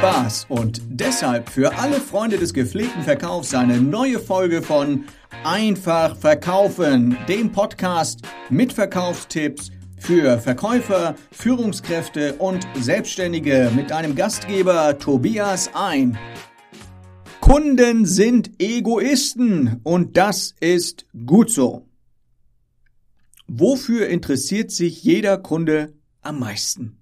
Spaß und deshalb für alle Freunde des gepflegten Verkaufs eine neue Folge von Einfach Verkaufen, dem Podcast mit Verkaufstipps für Verkäufer, Führungskräfte und Selbstständige mit einem Gastgeber Tobias ein. Kunden sind Egoisten und das ist gut so. Wofür interessiert sich jeder Kunde am meisten?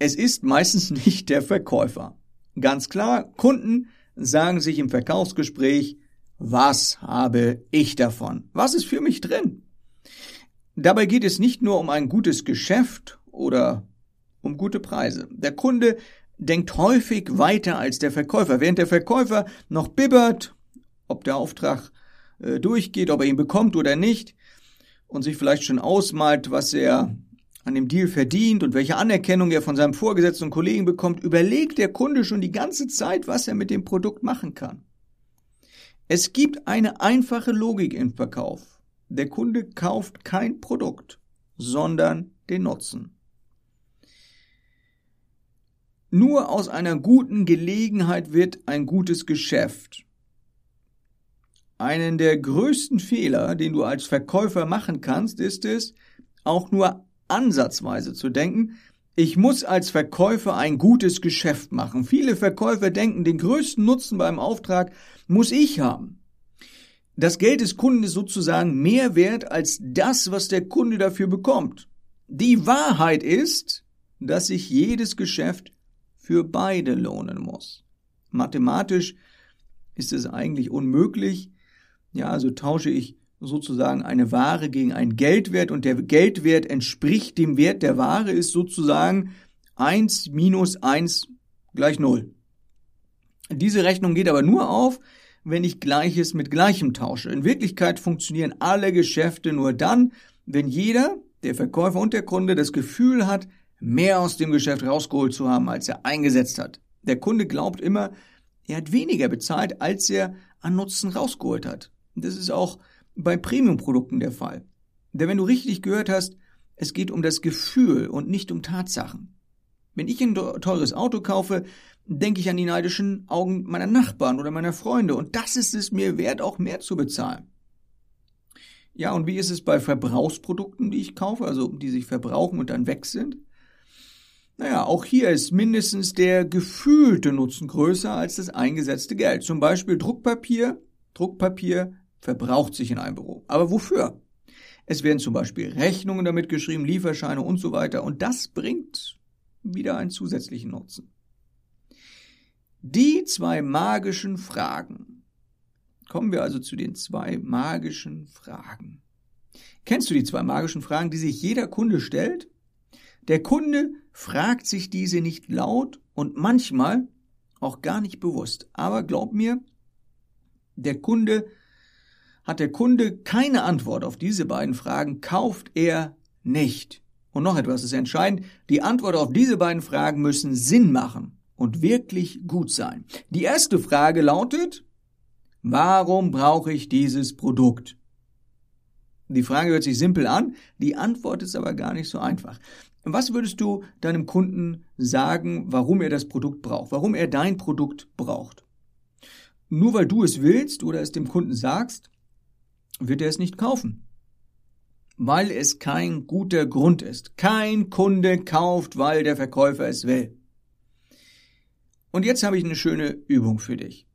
Es ist meistens nicht der Verkäufer. Ganz klar, Kunden sagen sich im Verkaufsgespräch, was habe ich davon? Was ist für mich drin? Dabei geht es nicht nur um ein gutes Geschäft oder um gute Preise. Der Kunde denkt häufig weiter als der Verkäufer. Während der Verkäufer noch bibbert, ob der Auftrag äh, durchgeht, ob er ihn bekommt oder nicht, und sich vielleicht schon ausmalt, was er an dem Deal verdient und welche Anerkennung er von seinem Vorgesetzten und Kollegen bekommt, überlegt der Kunde schon die ganze Zeit, was er mit dem Produkt machen kann. Es gibt eine einfache Logik im Verkauf. Der Kunde kauft kein Produkt, sondern den Nutzen. Nur aus einer guten Gelegenheit wird ein gutes Geschäft. Einen der größten Fehler, den du als Verkäufer machen kannst, ist es, auch nur ansatzweise zu denken, ich muss als Verkäufer ein gutes Geschäft machen. Viele Verkäufer denken, den größten Nutzen beim Auftrag muss ich haben. Das Geld des Kunden ist sozusagen mehr wert als das, was der Kunde dafür bekommt. Die Wahrheit ist, dass sich jedes Geschäft für beide lohnen muss. Mathematisch ist es eigentlich unmöglich. Ja, also tausche ich sozusagen eine Ware gegen einen Geldwert und der Geldwert entspricht dem Wert der Ware, ist sozusagen 1 minus 1 gleich 0. Diese Rechnung geht aber nur auf, wenn ich Gleiches mit Gleichem tausche. In Wirklichkeit funktionieren alle Geschäfte nur dann, wenn jeder, der Verkäufer und der Kunde, das Gefühl hat, mehr aus dem Geschäft rausgeholt zu haben, als er eingesetzt hat. Der Kunde glaubt immer, er hat weniger bezahlt, als er an Nutzen rausgeholt hat. Das ist auch bei Premium-Produkten der Fall. Denn wenn du richtig gehört hast, es geht um das Gefühl und nicht um Tatsachen. Wenn ich ein teures Auto kaufe, denke ich an die neidischen Augen meiner Nachbarn oder meiner Freunde und das ist es mir wert, auch mehr zu bezahlen. Ja, und wie ist es bei Verbrauchsprodukten, die ich kaufe, also die sich verbrauchen und dann weg sind? Naja, auch hier ist mindestens der gefühlte Nutzen größer als das eingesetzte Geld. Zum Beispiel Druckpapier. Druckpapier verbraucht sich in einem Büro. Aber wofür? Es werden zum Beispiel Rechnungen damit geschrieben, Lieferscheine und so weiter. Und das bringt wieder einen zusätzlichen Nutzen. Die zwei magischen Fragen. Kommen wir also zu den zwei magischen Fragen. Kennst du die zwei magischen Fragen, die sich jeder Kunde stellt? Der Kunde fragt sich diese nicht laut und manchmal auch gar nicht bewusst. Aber glaub mir, der Kunde hat der Kunde keine Antwort auf diese beiden Fragen, kauft er nicht. Und noch etwas ist entscheidend, die Antwort auf diese beiden Fragen müssen Sinn machen und wirklich gut sein. Die erste Frage lautet, warum brauche ich dieses Produkt? Die Frage hört sich simpel an, die Antwort ist aber gar nicht so einfach. Was würdest du deinem Kunden sagen, warum er das Produkt braucht, warum er dein Produkt braucht? Nur weil du es willst oder es dem Kunden sagst, wird er es nicht kaufen. Weil es kein guter Grund ist. Kein Kunde kauft, weil der Verkäufer es will. Und jetzt habe ich eine schöne Übung für dich.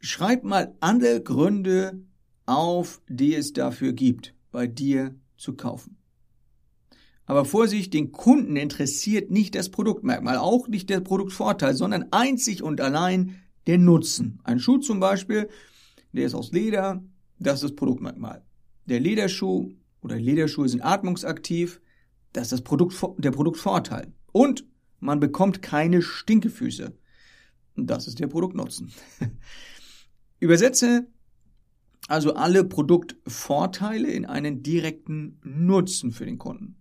Schreib mal alle Gründe auf, die es dafür gibt, bei dir zu kaufen. Aber Vorsicht, den Kunden interessiert nicht das Produktmerkmal, auch nicht der Produktvorteil, sondern einzig und allein der Nutzen. Ein Schuh zum Beispiel, der ist aus Leder, das ist das Produktmerkmal. Der Lederschuh oder Lederschuhe sind atmungsaktiv. Das ist das Produkt, der Produktvorteil. Und man bekommt keine Stinkefüße. Das ist der Produktnutzen. Übersetze also alle Produktvorteile in einen direkten Nutzen für den Kunden.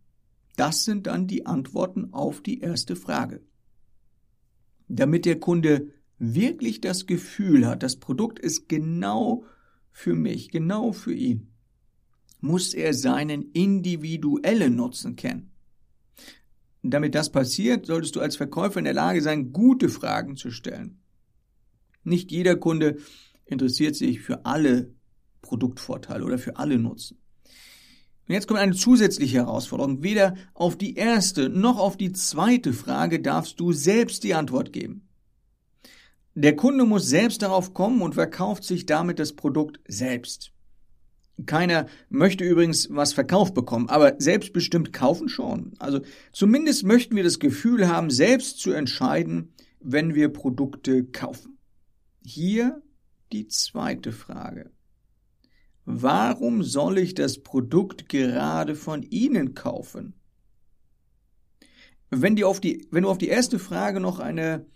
Das sind dann die Antworten auf die erste Frage. Damit der Kunde wirklich das Gefühl hat, das Produkt ist genau für mich, genau für ihn, muss er seinen individuellen Nutzen kennen. Damit das passiert, solltest du als Verkäufer in der Lage sein, gute Fragen zu stellen. Nicht jeder Kunde interessiert sich für alle Produktvorteile oder für alle Nutzen. Und jetzt kommt eine zusätzliche Herausforderung. Weder auf die erste noch auf die zweite Frage darfst du selbst die Antwort geben. Der Kunde muss selbst darauf kommen und verkauft sich damit das Produkt selbst. Keiner möchte übrigens was verkauft bekommen, aber selbstbestimmt kaufen schon. Also zumindest möchten wir das Gefühl haben, selbst zu entscheiden, wenn wir Produkte kaufen. Hier die zweite Frage. Warum soll ich das Produkt gerade von Ihnen kaufen? Wenn, die auf die, wenn du auf die erste Frage noch eine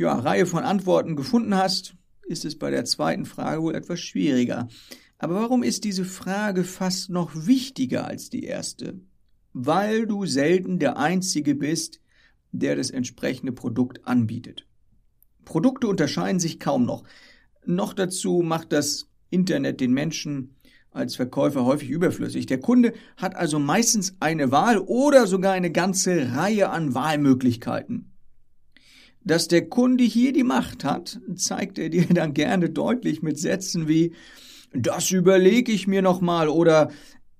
ja, Reihe von Antworten gefunden hast, ist es bei der zweiten Frage wohl etwas schwieriger. Aber warum ist diese Frage fast noch wichtiger als die erste? Weil du selten der Einzige bist, der das entsprechende Produkt anbietet. Produkte unterscheiden sich kaum noch. Noch dazu macht das Internet den Menschen als Verkäufer häufig überflüssig. Der Kunde hat also meistens eine Wahl oder sogar eine ganze Reihe an Wahlmöglichkeiten. Dass der Kunde hier die Macht hat, zeigt er dir dann gerne deutlich mit Sätzen wie das überlege ich mir nochmal oder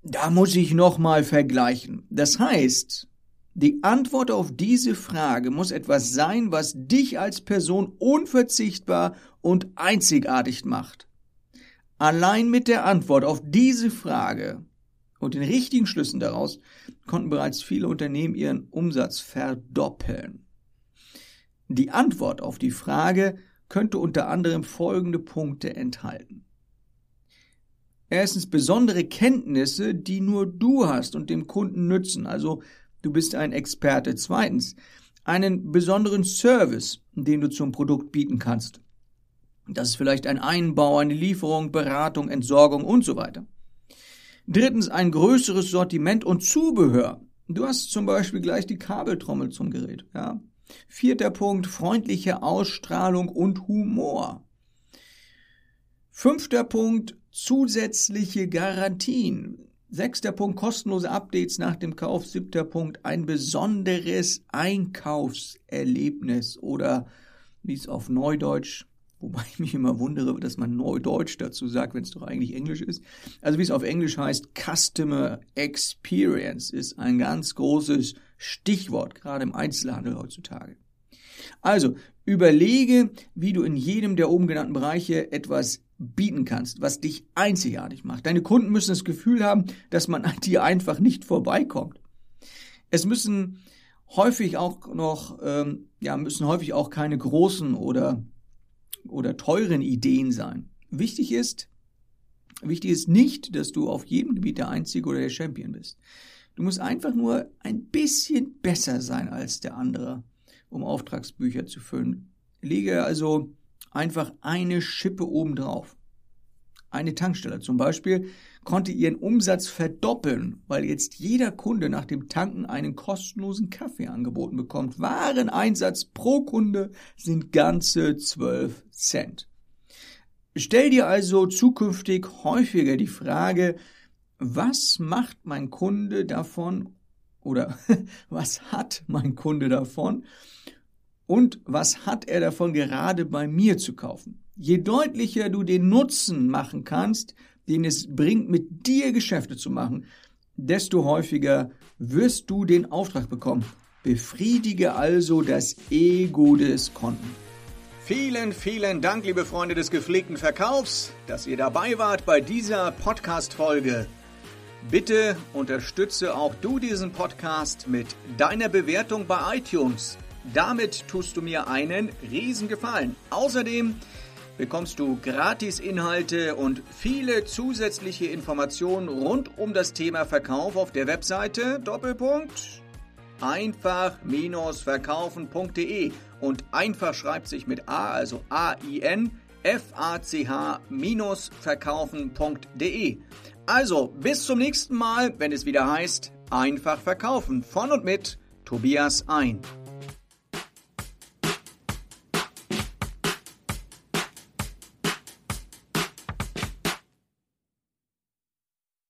da muss ich nochmal vergleichen. Das heißt, die Antwort auf diese Frage muss etwas sein, was dich als Person unverzichtbar und einzigartig macht. Allein mit der Antwort auf diese Frage und den richtigen Schlüssen daraus konnten bereits viele Unternehmen ihren Umsatz verdoppeln. Die Antwort auf die Frage könnte unter anderem folgende Punkte enthalten. Erstens besondere Kenntnisse, die nur du hast und dem Kunden nützen. Also du bist ein Experte. Zweitens einen besonderen Service, den du zum Produkt bieten kannst. Das ist vielleicht ein Einbau, eine Lieferung, Beratung, Entsorgung und so weiter. Drittens ein größeres Sortiment und Zubehör. Du hast zum Beispiel gleich die Kabeltrommel zum Gerät. Ja? Vierter Punkt, freundliche Ausstrahlung und Humor. Fünfter Punkt, zusätzliche Garantien. Sechster Punkt, kostenlose Updates nach dem Kauf. Siebter Punkt, ein besonderes Einkaufserlebnis oder wie es auf Neudeutsch Wobei ich mich immer wundere, dass man Neudeutsch dazu sagt, wenn es doch eigentlich Englisch ist. Also wie es auf Englisch heißt, Customer Experience ist ein ganz großes Stichwort, gerade im Einzelhandel heutzutage. Also überlege, wie du in jedem der oben genannten Bereiche etwas bieten kannst, was dich einzigartig macht. Deine Kunden müssen das Gefühl haben, dass man an dir einfach nicht vorbeikommt. Es müssen häufig auch noch, ähm, ja, müssen häufig auch keine großen oder oder teuren Ideen sein. Wichtig ist, wichtig ist nicht, dass du auf jedem Gebiet der Einzige oder der Champion bist. Du musst einfach nur ein bisschen besser sein als der andere, um Auftragsbücher zu füllen. Lege also einfach eine Schippe obendrauf. Eine Tankstelle zum Beispiel konnte ihren Umsatz verdoppeln, weil jetzt jeder Kunde nach dem Tanken einen kostenlosen Kaffee angeboten bekommt. Wareneinsatz pro Kunde sind ganze 12 Cent. Stell dir also zukünftig häufiger die Frage, was macht mein Kunde davon oder was hat mein Kunde davon und was hat er davon gerade bei mir zu kaufen? Je deutlicher du den Nutzen machen kannst, den es bringt, mit dir Geschäfte zu machen, desto häufiger wirst du den Auftrag bekommen. Befriedige also das Ego des Kunden. Vielen, vielen Dank, liebe Freunde des gepflegten Verkaufs, dass ihr dabei wart bei dieser Podcast-Folge. Bitte unterstütze auch du diesen Podcast mit deiner Bewertung bei iTunes. Damit tust du mir einen Riesengefallen. Außerdem bekommst du Gratis-Inhalte und viele zusätzliche Informationen rund um das Thema Verkauf auf der Webseite Doppelpunkt einfach-verkaufen.de und einfach schreibt sich mit A, also A-I-N, F-A-C-H-verkaufen.de. Also, bis zum nächsten Mal, wenn es wieder heißt, einfach verkaufen von und mit Tobias ein.